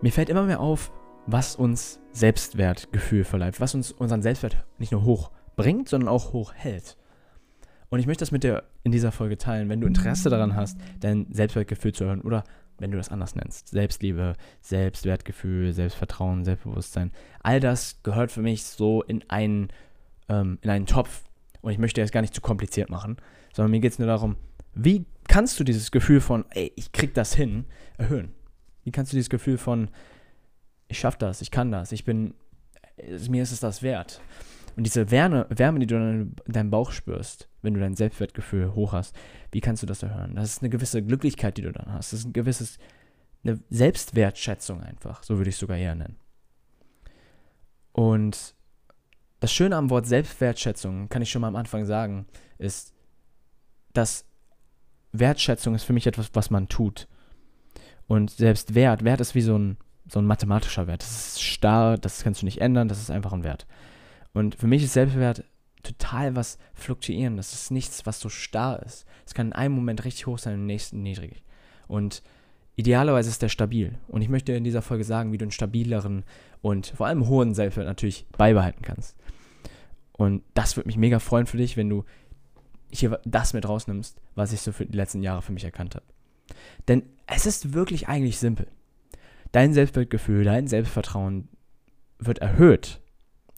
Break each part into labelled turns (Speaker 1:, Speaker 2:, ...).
Speaker 1: mir fällt immer mehr auf, was uns Selbstwertgefühl verleiht, was uns unseren Selbstwert nicht nur hoch bringt, sondern auch hoch hält. Und ich möchte das mit dir in dieser Folge teilen, wenn du Interesse daran hast, dein Selbstwertgefühl zu hören oder wenn du das anders nennst. Selbstliebe, Selbstwertgefühl, Selbstvertrauen, Selbstbewusstsein. All das gehört für mich so in einen, ähm, in einen Topf. Und ich möchte das gar nicht zu kompliziert machen, sondern mir geht es nur darum, wie kannst du dieses Gefühl von, ey, ich krieg das hin, erhöhen? Wie kannst du dieses Gefühl von, ich schaff das, ich kann das, ich bin, mir ist es das wert? Und diese Wärme, Wärme, die du in deinem Bauch spürst, wenn du dein Selbstwertgefühl hoch hast, wie kannst du das erhöhen? Das ist eine gewisse Glücklichkeit, die du dann hast. Das ist ein gewisses, eine Selbstwertschätzung einfach, so würde ich es sogar eher nennen. Und das Schöne am Wort Selbstwertschätzung, kann ich schon mal am Anfang sagen, ist, dass Wertschätzung ist für mich etwas, was man tut. Und selbst Wert, Wert ist wie so ein, so ein mathematischer Wert. Das ist starr, das kannst du nicht ändern, das ist einfach ein Wert. Und für mich ist Selbstwert total was fluktuieren. Das ist nichts, was so starr ist. Es kann in einem Moment richtig hoch sein, im nächsten niedrig. Und idealerweise ist der stabil. Und ich möchte in dieser Folge sagen, wie du einen stabileren und vor allem hohen Selbstwert natürlich beibehalten kannst. Und das würde mich mega freuen für dich, wenn du hier das mit rausnimmst, was ich so für die letzten Jahre für mich erkannt habe. Denn es ist wirklich eigentlich simpel. Dein Selbstwertgefühl, dein Selbstvertrauen wird erhöht,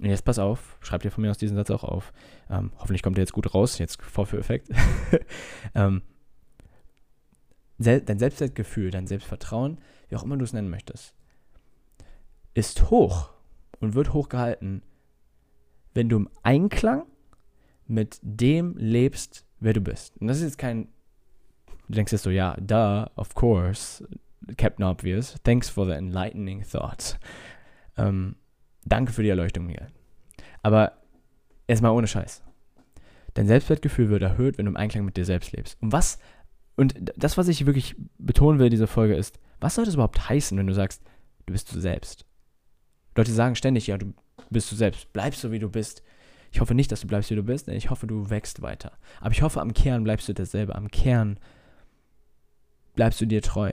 Speaker 1: und jetzt pass auf, schreib dir von mir aus diesen Satz auch auf. Ähm, hoffentlich kommt der jetzt gut raus, jetzt Vorführeffekt. ähm, dein Selbstwertgefühl, dein Selbstvertrauen, wie auch immer du es nennen möchtest, ist hoch und wird hoch gehalten, wenn du im Einklang mit dem lebst, wer du bist. Und das ist jetzt kein, du denkst jetzt so, ja, da, of course, Captain Obvious, thanks for the enlightening thought. Ähm, Danke für die Erleuchtung, Miguel. Aber erstmal ohne Scheiß. Dein Selbstwertgefühl wird erhöht, wenn du im Einklang mit dir selbst lebst. Und was, und das, was ich wirklich betonen will in dieser Folge ist, was soll das überhaupt heißen, wenn du sagst, du bist du selbst? Leute sagen ständig, ja, du bist du selbst, bleibst so wie du bist. Ich hoffe nicht, dass du bleibst, wie du bist, denn ich hoffe, du wächst weiter. Aber ich hoffe, am Kern bleibst du dasselbe. Am Kern bleibst du dir treu.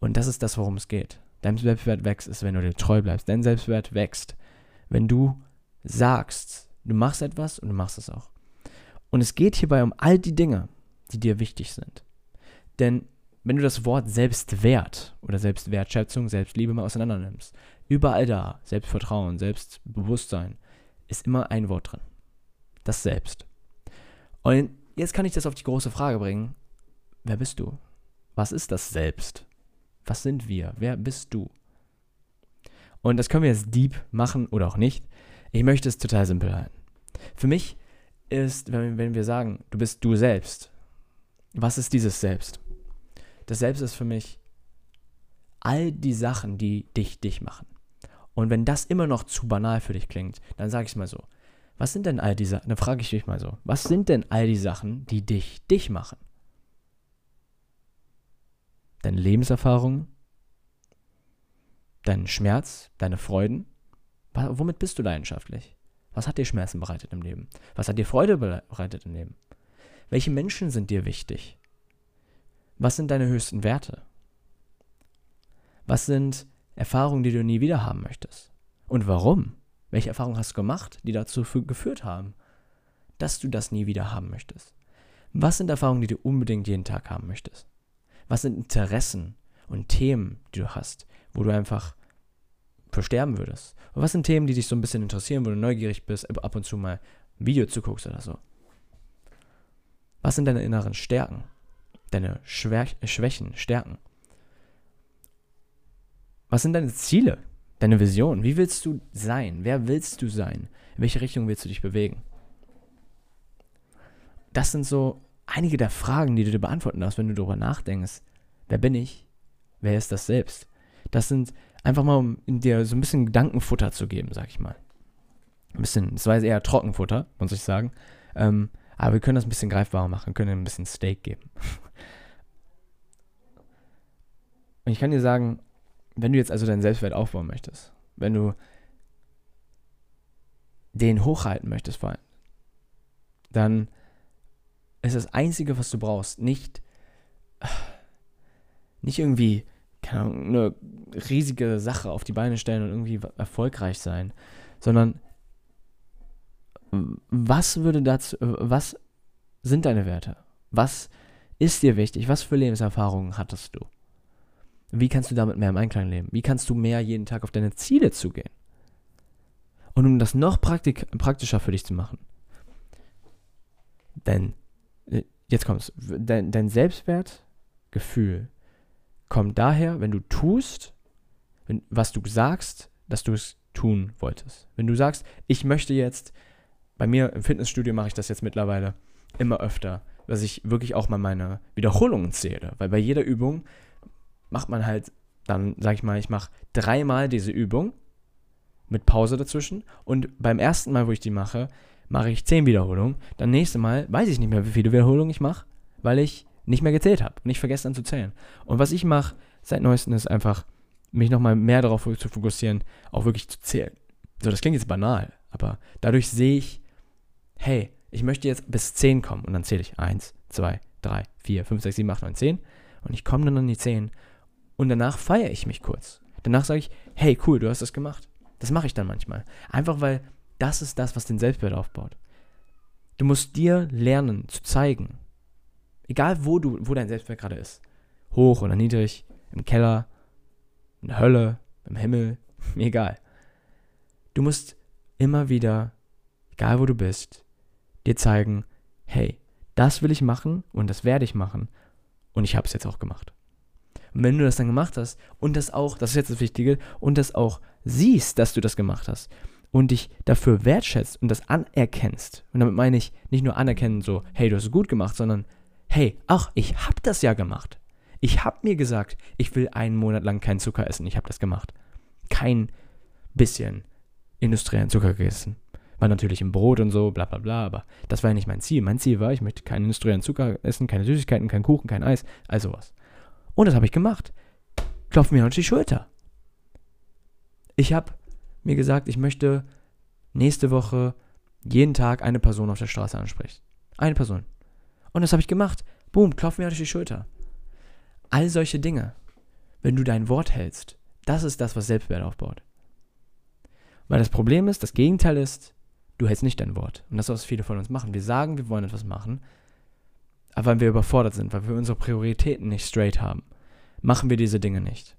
Speaker 1: Und das ist das, worum es geht. Dein Selbstwert wächst, ist, wenn du dir treu bleibst. Dein Selbstwert wächst, wenn du sagst, du machst etwas und du machst es auch. Und es geht hierbei um all die Dinge, die dir wichtig sind. Denn wenn du das Wort Selbstwert oder Selbstwertschätzung, Selbstliebe mal auseinander nimmst, überall da, Selbstvertrauen, Selbstbewusstsein, ist immer ein Wort drin. Das Selbst. Und jetzt kann ich das auf die große Frage bringen. Wer bist du? Was ist das Selbst? Was sind wir? Wer bist du? Und das können wir jetzt deep machen oder auch nicht. Ich möchte es total simpel halten. Für mich ist, wenn, wir sagen, du bist du selbst, was ist dieses Selbst? Das Selbst ist für mich all die Sachen, die dich dich machen. Und wenn das immer noch zu banal für dich klingt, dann sage ich es mal so. Was sind denn all die Sachen? Dann frage ich dich mal so. Was sind denn all die Sachen, die dich dich machen? Deine Lebenserfahrung, deinen Schmerz, deine Freuden? Womit bist du leidenschaftlich? Was hat dir Schmerzen bereitet im Leben? Was hat dir Freude bereitet im Leben? Welche Menschen sind dir wichtig? Was sind deine höchsten Werte? Was sind Erfahrungen, die du nie wieder haben möchtest? Und warum? Welche Erfahrungen hast du gemacht, die dazu geführt haben, dass du das nie wieder haben möchtest? Was sind Erfahrungen, die du unbedingt jeden Tag haben möchtest? Was sind Interessen und Themen, die du hast, wo du einfach versterben würdest? Und was sind Themen, die dich so ein bisschen interessieren, wo du neugierig bist, ab und zu mal ein Video zu guckst oder so? Was sind deine inneren Stärken? Deine Schwä Schwächen, Stärken? Was sind deine Ziele? Deine Vision? Wie willst du sein? Wer willst du sein? In welche Richtung willst du dich bewegen? Das sind so einige der Fragen, die du dir beantworten darfst, wenn du darüber nachdenkst. Wer bin ich? Wer ist das selbst? Das sind einfach mal, um dir so ein bisschen Gedankenfutter zu geben, sag ich mal. Ein bisschen, das war eher Trockenfutter, muss ich sagen. Ähm, aber wir können das ein bisschen greifbarer machen, können ein bisschen Steak geben. Und ich kann dir sagen, wenn du jetzt also deinen Selbstwert aufbauen möchtest, wenn du den hochhalten möchtest vor allem, dann ist das Einzige, was du brauchst. Nicht, nicht irgendwie Ahnung, eine riesige Sache auf die Beine stellen und irgendwie erfolgreich sein, sondern was würde dazu, was sind deine Werte? Was ist dir wichtig? Was für Lebenserfahrungen hattest du? Wie kannst du damit mehr im Einklang leben? Wie kannst du mehr jeden Tag auf deine Ziele zugehen? Und um das noch praktischer für dich zu machen, denn, jetzt kommt's, dein, dein Selbstwertgefühl kommt daher, wenn du tust, wenn, was du sagst, dass du es tun wolltest. Wenn du sagst, ich möchte jetzt, bei mir im Fitnessstudio mache ich das jetzt mittlerweile immer öfter, dass ich wirklich auch mal meine Wiederholungen zähle. Weil bei jeder Übung macht man halt dann, sag ich mal, ich mache dreimal diese Übung mit Pause dazwischen und beim ersten Mal, wo ich die mache, mache ich zehn Wiederholungen. Dann nächste Mal weiß ich nicht mehr, wie viele Wiederholungen ich mache, weil ich nicht mehr gezählt habe und ich vergesse dann zu zählen. Und was ich mache seit neuestem ist einfach, mich nochmal mehr darauf zu fokussieren, auch wirklich zu zählen. So, das klingt jetzt banal, aber dadurch sehe ich, hey, ich möchte jetzt bis 10 kommen und dann zähle ich 1, 2, 3, 4, 5, 6, 7, 8, 9, 10 und ich komme dann an die 10 und danach feiere ich mich kurz. Danach sage ich, hey, cool, du hast das gemacht. Das mache ich dann manchmal. Einfach weil das ist das, was den Selbstwert aufbaut. Du musst dir lernen zu zeigen, egal wo du, wo dein Selbstwert gerade ist, hoch oder niedrig, im Keller, in der Hölle, im Himmel, egal. Du musst immer wieder, egal wo du bist, dir zeigen, hey, das will ich machen und das werde ich machen und ich habe es jetzt auch gemacht. Und wenn du das dann gemacht hast und das auch, das ist jetzt das Wichtige, und das auch siehst, dass du das gemacht hast und dich dafür wertschätzt und das anerkennst, und damit meine ich nicht nur anerkennen, so, hey, du hast es gut gemacht, sondern, hey, ach, ich habe das ja gemacht. Ich habe mir gesagt, ich will einen Monat lang keinen Zucker essen. Ich habe das gemacht. Kein bisschen industriellen Zucker gegessen. War natürlich im Brot und so, bla bla bla, aber das war ja nicht mein Ziel. Mein Ziel war, ich möchte keinen industriellen Zucker essen, keine Süßigkeiten, keinen Kuchen, kein Eis, also was. Und das habe ich gemacht. Klopf mir auf die Schulter. Ich habe mir gesagt, ich möchte nächste Woche jeden Tag eine Person auf der Straße ansprechen. Eine Person. Und das habe ich gemacht. Boom, klopf mir auf die Schulter. All solche Dinge. Wenn du dein Wort hältst, das ist das, was Selbstwert aufbaut. Weil das Problem ist, das Gegenteil ist, du hältst nicht dein Wort. Und das ist, was viele von uns machen. Wir sagen, wir wollen etwas machen, aber weil wir überfordert sind, weil wir unsere Prioritäten nicht straight haben, machen wir diese Dinge nicht.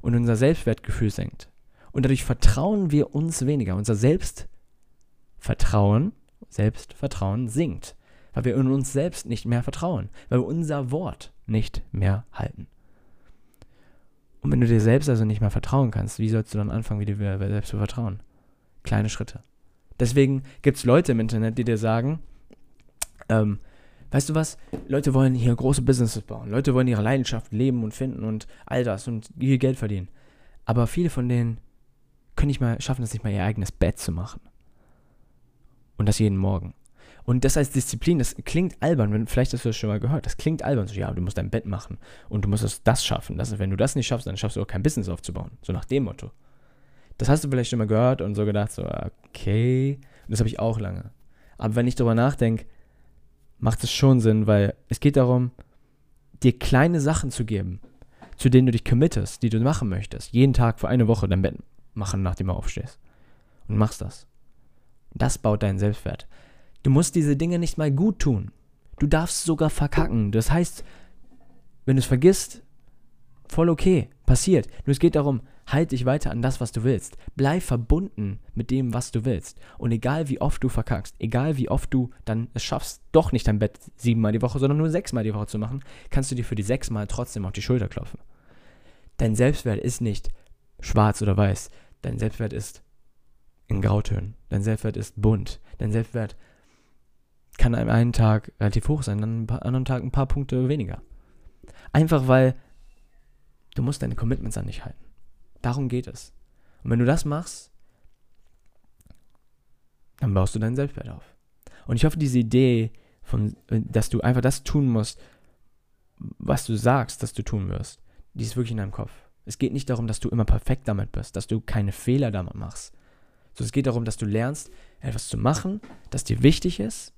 Speaker 1: Und unser Selbstwertgefühl senkt. Und dadurch vertrauen wir uns weniger. Unser Selbstvertrauen, Selbstvertrauen sinkt. Weil wir in uns selbst nicht mehr vertrauen. Weil wir unser Wort nicht mehr halten. Und wenn du dir selbst also nicht mehr vertrauen kannst, wie sollst du dann anfangen, wie dir selbst zu vertrauen? Kleine Schritte. Deswegen gibt es Leute im Internet, die dir sagen, ähm, weißt du was, Leute wollen hier große Businesses bauen, Leute wollen ihre Leidenschaft leben und finden und all das und viel Geld verdienen. Aber viele von denen können nicht mal, schaffen es nicht mal ihr eigenes Bett zu machen. Und das jeden Morgen. Und das als Disziplin, das klingt albern, wenn, vielleicht hast du das schon mal gehört, das klingt albern, so, ja, du musst dein Bett machen und du musst das, das schaffen. Das, wenn du das nicht schaffst, dann schaffst du auch kein Business aufzubauen. So nach dem Motto. Das hast du vielleicht schon mal gehört und so gedacht, so, okay. Und das habe ich auch lange. Aber wenn ich darüber nachdenke, macht es schon Sinn, weil es geht darum, dir kleine Sachen zu geben, zu denen du dich committest, die du machen möchtest. Jeden Tag für eine Woche dein Bett machen, nachdem du aufstehst. Und machst das. Das baut deinen Selbstwert. Du musst diese Dinge nicht mal gut tun. Du darfst sogar verkacken. Das heißt, wenn du es vergisst, voll okay, passiert. Nur es geht darum, halt dich weiter an das, was du willst. Bleib verbunden mit dem, was du willst. Und egal wie oft du verkackst, egal wie oft du dann es schaffst, doch nicht dein Bett siebenmal die Woche, sondern nur sechsmal die Woche zu machen, kannst du dir für die sechsmal trotzdem auf die Schulter klopfen. Dein Selbstwert ist nicht schwarz oder weiß. Dein Selbstwert ist in Grautönen. Dein Selbstwert ist bunt. Dein Selbstwert kann an einem Tag relativ hoch sein, an einem anderen Tag ein paar Punkte weniger. Einfach weil du musst deine Commitments an dich halten. Darum geht es. Und wenn du das machst, dann baust du deinen Selbstwert auf. Und ich hoffe, diese Idee, von, dass du einfach das tun musst, was du sagst, dass du tun wirst, die ist wirklich in deinem Kopf. Es geht nicht darum, dass du immer perfekt damit bist, dass du keine Fehler damit machst. So, es geht darum, dass du lernst, etwas zu machen, das dir wichtig ist,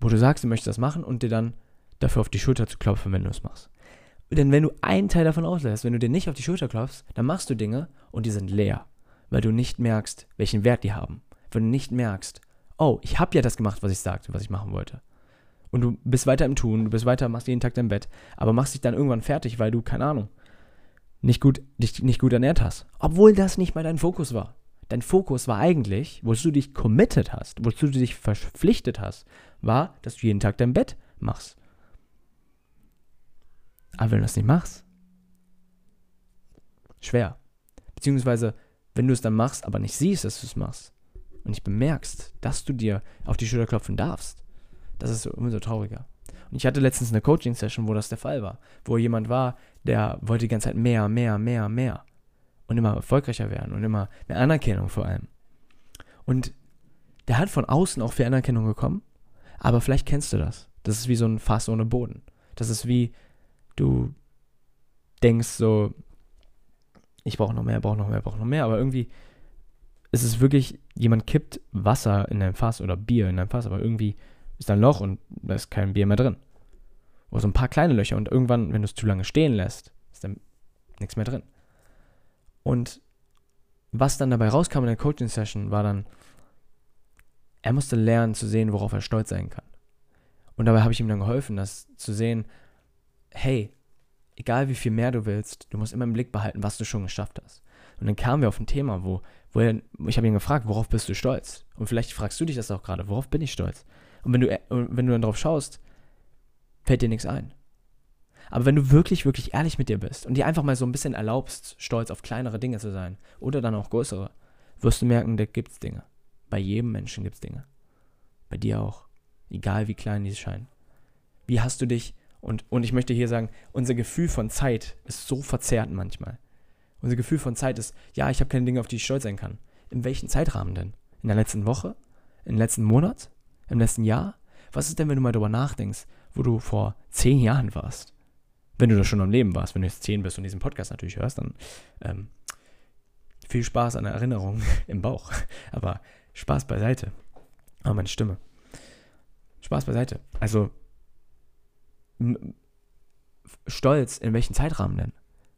Speaker 1: wo du sagst, du möchtest das machen und dir dann dafür auf die Schulter zu klopfen, wenn du es machst. Denn wenn du einen Teil davon auslässt, wenn du dir nicht auf die Schulter klopfst, dann machst du Dinge und die sind leer, weil du nicht merkst, welchen Wert die haben. Wenn du nicht merkst, oh, ich habe ja das gemacht, was ich sagte, was ich machen wollte. Und du bist weiter im Tun, du bist weiter, machst jeden Tag dein Bett, aber machst dich dann irgendwann fertig, weil du, keine Ahnung, nicht gut, dich nicht gut ernährt hast. Obwohl das nicht mal dein Fokus war. Dein Fokus war eigentlich, wozu du dich committed hast, wozu du dich verpflichtet hast, war, dass du jeden Tag dein Bett machst. Aber wenn du das nicht machst, schwer. Beziehungsweise, wenn du es dann machst, aber nicht siehst, dass du es machst und nicht bemerkst, dass du dir auf die Schulter klopfen darfst, das ist umso trauriger. Und ich hatte letztens eine Coaching-Session, wo das der Fall war, wo jemand war, der wollte die ganze Zeit mehr, mehr, mehr, mehr und immer erfolgreicher werden und immer mehr Anerkennung vor allem. Und der hat von außen auch viel Anerkennung bekommen, aber vielleicht kennst du das. Das ist wie so ein Fass ohne Boden. Das ist wie du denkst so, ich brauche noch mehr, brauche noch mehr, brauche noch mehr, aber irgendwie ist es wirklich, jemand kippt Wasser in dein Fass oder Bier in dein Fass, aber irgendwie ist da ein Loch und da ist kein Bier mehr drin. Oder so ein paar kleine Löcher und irgendwann, wenn du es zu lange stehen lässt, ist dann nichts mehr drin. Und was dann dabei rauskam in der Coaching-Session, war dann, er musste lernen zu sehen, worauf er stolz sein kann. Und dabei habe ich ihm dann geholfen, das zu sehen, hey, egal wie viel mehr du willst, du musst immer im Blick behalten, was du schon geschafft hast. Und dann kamen wir auf ein Thema, wo, wo er, ich habe ihn gefragt, worauf bist du stolz? Und vielleicht fragst du dich das auch gerade, worauf bin ich stolz? Und wenn du, wenn du dann drauf schaust, fällt dir nichts ein. Aber wenn du wirklich, wirklich ehrlich mit dir bist und dir einfach mal so ein bisschen erlaubst, stolz auf kleinere Dinge zu sein oder dann auch größere, wirst du merken, da gibt es Dinge. Bei jedem Menschen gibt es Dinge. Bei dir auch. Egal wie klein die scheinen. Wie hast du dich, und, und ich möchte hier sagen, unser Gefühl von Zeit ist so verzerrt manchmal. Unser Gefühl von Zeit ist, ja, ich habe keine Dinge, auf die ich stolz sein kann. In welchem Zeitrahmen denn? In der letzten Woche? Im letzten Monat? Im letzten Jahr? Was ist denn, wenn du mal darüber nachdenkst, wo du vor zehn Jahren warst? Wenn du da schon am Leben warst, wenn du jetzt zehn bist und diesen Podcast natürlich hörst, dann ähm, viel Spaß an der Erinnerung im Bauch. Aber Spaß beiseite. Aber oh, meine Stimme. Spaß beiseite. Also, stolz, in welchem Zeitrahmen denn?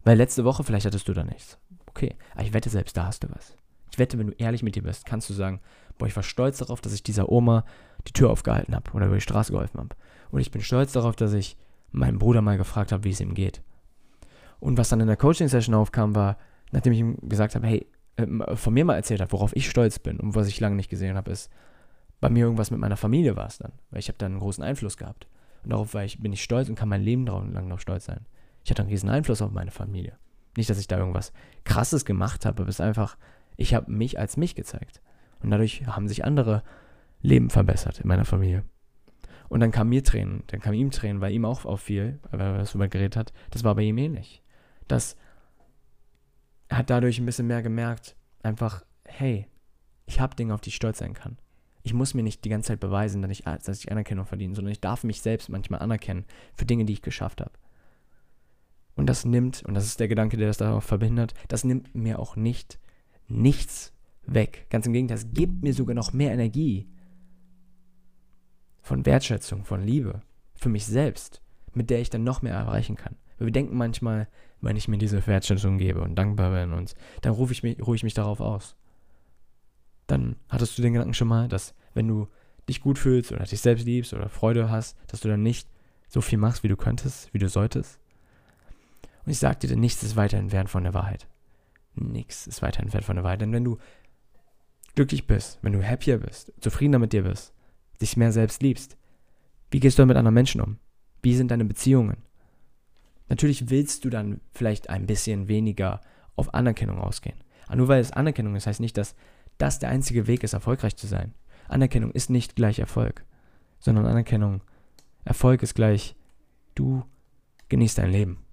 Speaker 1: Weil letzte Woche vielleicht hattest du da nichts. Okay, aber ich wette, selbst da hast du was. Ich wette, wenn du ehrlich mit dir bist, kannst du sagen, boah, ich war stolz darauf, dass ich dieser Oma die Tür aufgehalten habe oder über die Straße geholfen habe. Und ich bin stolz darauf, dass ich meinen Bruder mal gefragt habe, wie es ihm geht. Und was dann in der Coaching-Session aufkam, war, nachdem ich ihm gesagt habe, hey, äh, von mir mal erzählt habe, worauf ich stolz bin und was ich lange nicht gesehen habe, ist, bei mir irgendwas mit meiner Familie war es dann, weil ich habe dann einen großen Einfluss gehabt. Und darauf ich, bin ich stolz und kann mein Leben lang noch stolz sein. Ich hatte einen riesen Einfluss auf meine Familie. Nicht, dass ich da irgendwas Krasses gemacht habe, aber es ist einfach, ich habe mich als mich gezeigt. Und dadurch haben sich andere Leben verbessert in meiner Familie. Und dann kam mir Tränen, dann kam ihm Tränen, weil ihm auch auffiel, weil er darüber geredet hat, das war bei ihm ähnlich. Das hat dadurch ein bisschen mehr gemerkt, einfach, hey, ich habe Dinge, auf die ich stolz sein kann. Ich muss mir nicht die ganze Zeit beweisen, dass ich, dass ich Anerkennung verdiene, sondern ich darf mich selbst manchmal anerkennen für Dinge, die ich geschafft habe. Und das nimmt, und das ist der Gedanke, der das darauf verbindet, das nimmt mir auch nicht nichts weg. Ganz im Gegenteil, es gibt mir sogar noch mehr Energie von Wertschätzung, von Liebe für mich selbst, mit der ich dann noch mehr erreichen kann. Wir denken manchmal, wenn ich mir diese Wertschätzung gebe und dankbar bin und dann rufe ich mich, ruhe ich mich darauf aus. Dann hattest du den Gedanken schon mal, dass wenn du dich gut fühlst oder dich selbst liebst oder Freude hast, dass du dann nicht so viel machst, wie du könntest, wie du solltest. Und ich sage dir, nichts ist weiter entfernt von der Wahrheit. Nichts ist weiter entfernt von der Wahrheit. Denn wenn du glücklich bist, wenn du happier bist, zufriedener mit dir bist, dich mehr selbst liebst, wie gehst du mit anderen Menschen um? Wie sind deine Beziehungen? Natürlich willst du dann vielleicht ein bisschen weniger auf Anerkennung ausgehen. Aber nur weil es Anerkennung ist, heißt nicht, dass das der einzige Weg ist, erfolgreich zu sein. Anerkennung ist nicht gleich Erfolg, sondern Anerkennung, Erfolg ist gleich, du genießt dein Leben.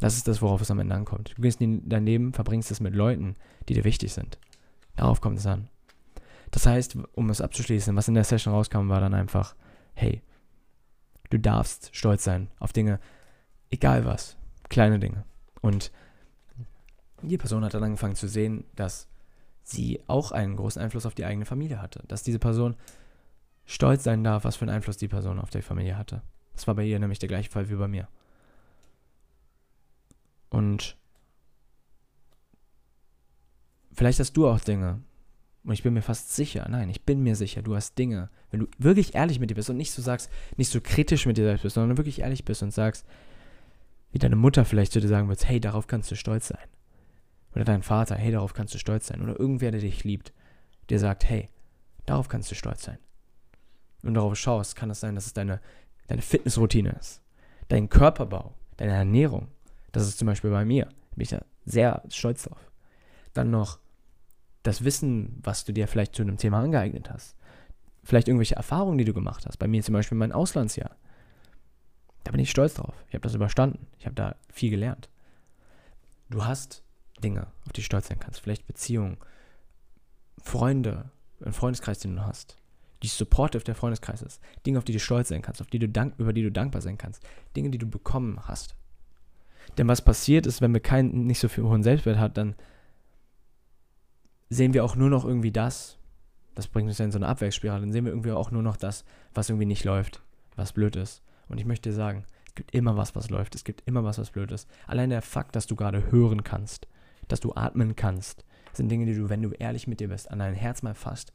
Speaker 1: Das ist das, worauf es am Ende ankommt. Du genießt dein Leben, verbringst es mit Leuten, die dir wichtig sind. Darauf kommt es an. Das heißt, um es abzuschließen, was in der Session rauskam, war dann einfach, hey, du darfst stolz sein auf Dinge, egal was, kleine Dinge. Und die Person hat dann angefangen zu sehen, dass sie auch einen großen Einfluss auf die eigene Familie hatte. Dass diese Person stolz sein darf, was für einen Einfluss die Person auf die Familie hatte. Das war bei ihr nämlich der gleiche Fall wie bei mir. Und vielleicht hast du auch Dinge. Und ich bin mir fast sicher, nein, ich bin mir sicher, du hast Dinge. Wenn du wirklich ehrlich mit dir bist und nicht so sagst, nicht so kritisch mit dir selbst bist, sondern wirklich ehrlich bist und sagst, wie deine Mutter vielleicht zu dir sagen wird, hey, darauf kannst du stolz sein. Oder dein Vater, hey, darauf kannst du stolz sein. Oder irgendwer, der dich liebt, der sagt, hey, darauf kannst du stolz sein. Und darauf schaust, kann es sein, dass es deine, deine Fitnessroutine ist. Dein Körperbau, deine Ernährung. Das ist zum Beispiel bei mir. Bin ich da sehr stolz drauf. Dann noch das Wissen, was du dir vielleicht zu einem Thema angeeignet hast. Vielleicht irgendwelche Erfahrungen, die du gemacht hast. Bei mir zum Beispiel mein Auslandsjahr. Da bin ich stolz drauf. Ich habe das überstanden. Ich habe da viel gelernt. Du hast Dinge, auf die du stolz sein kannst. Vielleicht Beziehungen, Freunde, einen Freundeskreis, den du hast. Die Supportive der Freundeskreis ist. Dinge, auf die du stolz sein kannst, auf die du dank, über die du dankbar sein kannst. Dinge, die du bekommen hast. Denn was passiert ist, wenn wir keinen, nicht so viel hohen Selbstwert hat, dann sehen wir auch nur noch irgendwie das. Das bringt uns ja in so eine Abwärtsspirale. Dann sehen wir irgendwie auch nur noch das, was irgendwie nicht läuft, was blöd ist. Und ich möchte dir sagen, es gibt immer was, was läuft. Es gibt immer was, was blöd ist. Allein der Fakt, dass du gerade hören kannst, dass du atmen kannst, sind Dinge, die du, wenn du ehrlich mit dir bist, an dein Herz mal fasst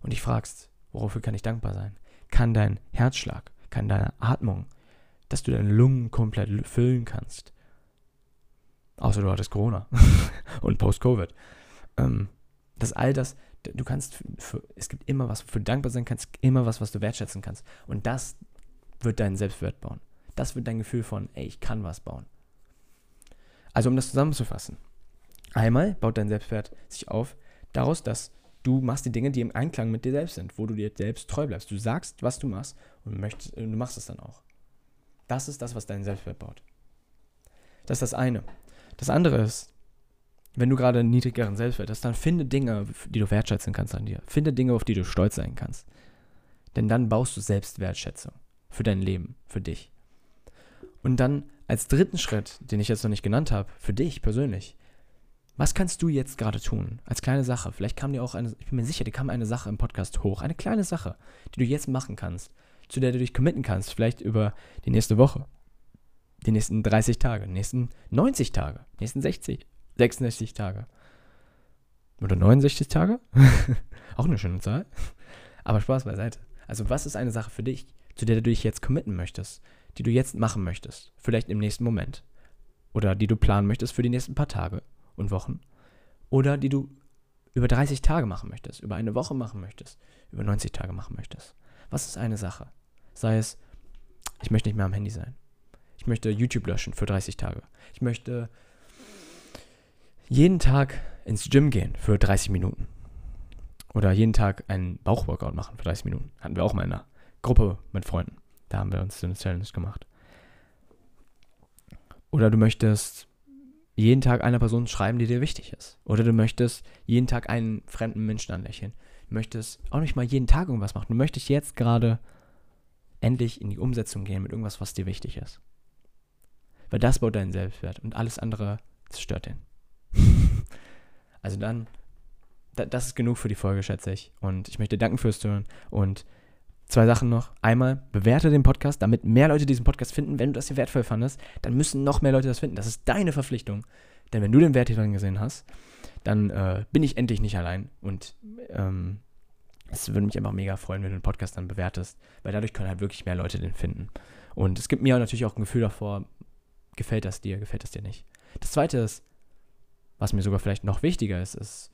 Speaker 1: und dich fragst, wofür kann ich dankbar sein? Kann dein Herzschlag, kann deine Atmung, dass du deine Lungen komplett füllen kannst. Außer du hattest Corona und Post-Covid. Ähm, dass all das, du kannst, für, es gibt immer was, wofür du dankbar sein kannst, immer was, was du wertschätzen kannst. Und das wird deinen Selbstwert bauen. Das wird dein Gefühl von, ey, ich kann was bauen. Also um das zusammenzufassen. Einmal baut dein Selbstwert sich auf daraus, dass du machst die Dinge, die im Einklang mit dir selbst sind, wo du dir selbst treu bleibst. Du sagst, was du machst und möchtest, du machst es dann auch. Das ist das, was deinen Selbstwert baut. Das ist das eine. Das andere ist, wenn du gerade einen niedrigeren Selbstwert hast, dann finde Dinge, die du wertschätzen kannst an dir. Finde Dinge, auf die du stolz sein kannst. Denn dann baust du Selbstwertschätzung für dein Leben, für dich. Und dann als dritten Schritt, den ich jetzt noch nicht genannt habe, für dich persönlich, was kannst du jetzt gerade tun? Als kleine Sache. Vielleicht kam dir auch eine, ich bin mir sicher, dir kam eine Sache im Podcast hoch. Eine kleine Sache, die du jetzt machen kannst, zu der du dich committen kannst. Vielleicht über die nächste Woche, die nächsten 30 Tage, die nächsten 90 Tage, die nächsten 60, 66 Tage. Oder 69 Tage? auch eine schöne Zahl. Aber Spaß beiseite. Also, was ist eine Sache für dich, zu der du dich jetzt committen möchtest, die du jetzt machen möchtest? Vielleicht im nächsten Moment. Oder die du planen möchtest für die nächsten paar Tage und Wochen. Oder die du über 30 Tage machen möchtest, über eine Woche machen möchtest, über 90 Tage machen möchtest. Was ist eine Sache? Sei es, ich möchte nicht mehr am Handy sein. Ich möchte YouTube löschen für 30 Tage. Ich möchte jeden Tag ins Gym gehen für 30 Minuten. Oder jeden Tag einen Bauchworkout machen für 30 Minuten. Hatten wir auch mal in einer Gruppe mit Freunden. Da haben wir uns eine Challenge gemacht. Oder du möchtest jeden Tag einer Person schreiben, die dir wichtig ist. Oder du möchtest jeden Tag einen fremden Menschen anlächeln. Du möchtest auch nicht mal jeden Tag irgendwas machen. Du möchtest jetzt gerade endlich in die Umsetzung gehen mit irgendwas, was dir wichtig ist. Weil das baut deinen Selbstwert und alles andere zerstört den. Also dann, das ist genug für die Folge, schätze ich. Und ich möchte danken fürs Zuhören und Zwei Sachen noch. Einmal, bewerte den Podcast, damit mehr Leute diesen Podcast finden. Wenn du das hier wertvoll fandest, dann müssen noch mehr Leute das finden. Das ist deine Verpflichtung. Denn wenn du den Wert hier drin gesehen hast, dann äh, bin ich endlich nicht allein. Und ähm, es würde mich einfach mega freuen, wenn du den Podcast dann bewertest, weil dadurch können halt wirklich mehr Leute den finden. Und es gibt mir natürlich auch ein Gefühl davor, gefällt das dir, gefällt das dir nicht. Das zweite ist, was mir sogar vielleicht noch wichtiger ist, ist,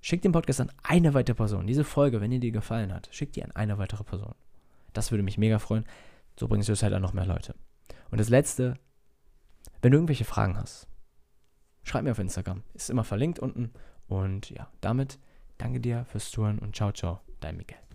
Speaker 1: Schick den Podcast an eine weitere Person. Diese Folge, wenn die dir gefallen hat, schick die an eine weitere Person. Das würde mich mega freuen. So bringst du es halt an noch mehr Leute. Und das letzte, wenn du irgendwelche Fragen hast, schreib mir auf Instagram. Ist immer verlinkt unten. Und ja, damit danke dir fürs Zuhören und ciao, ciao, dein Miguel.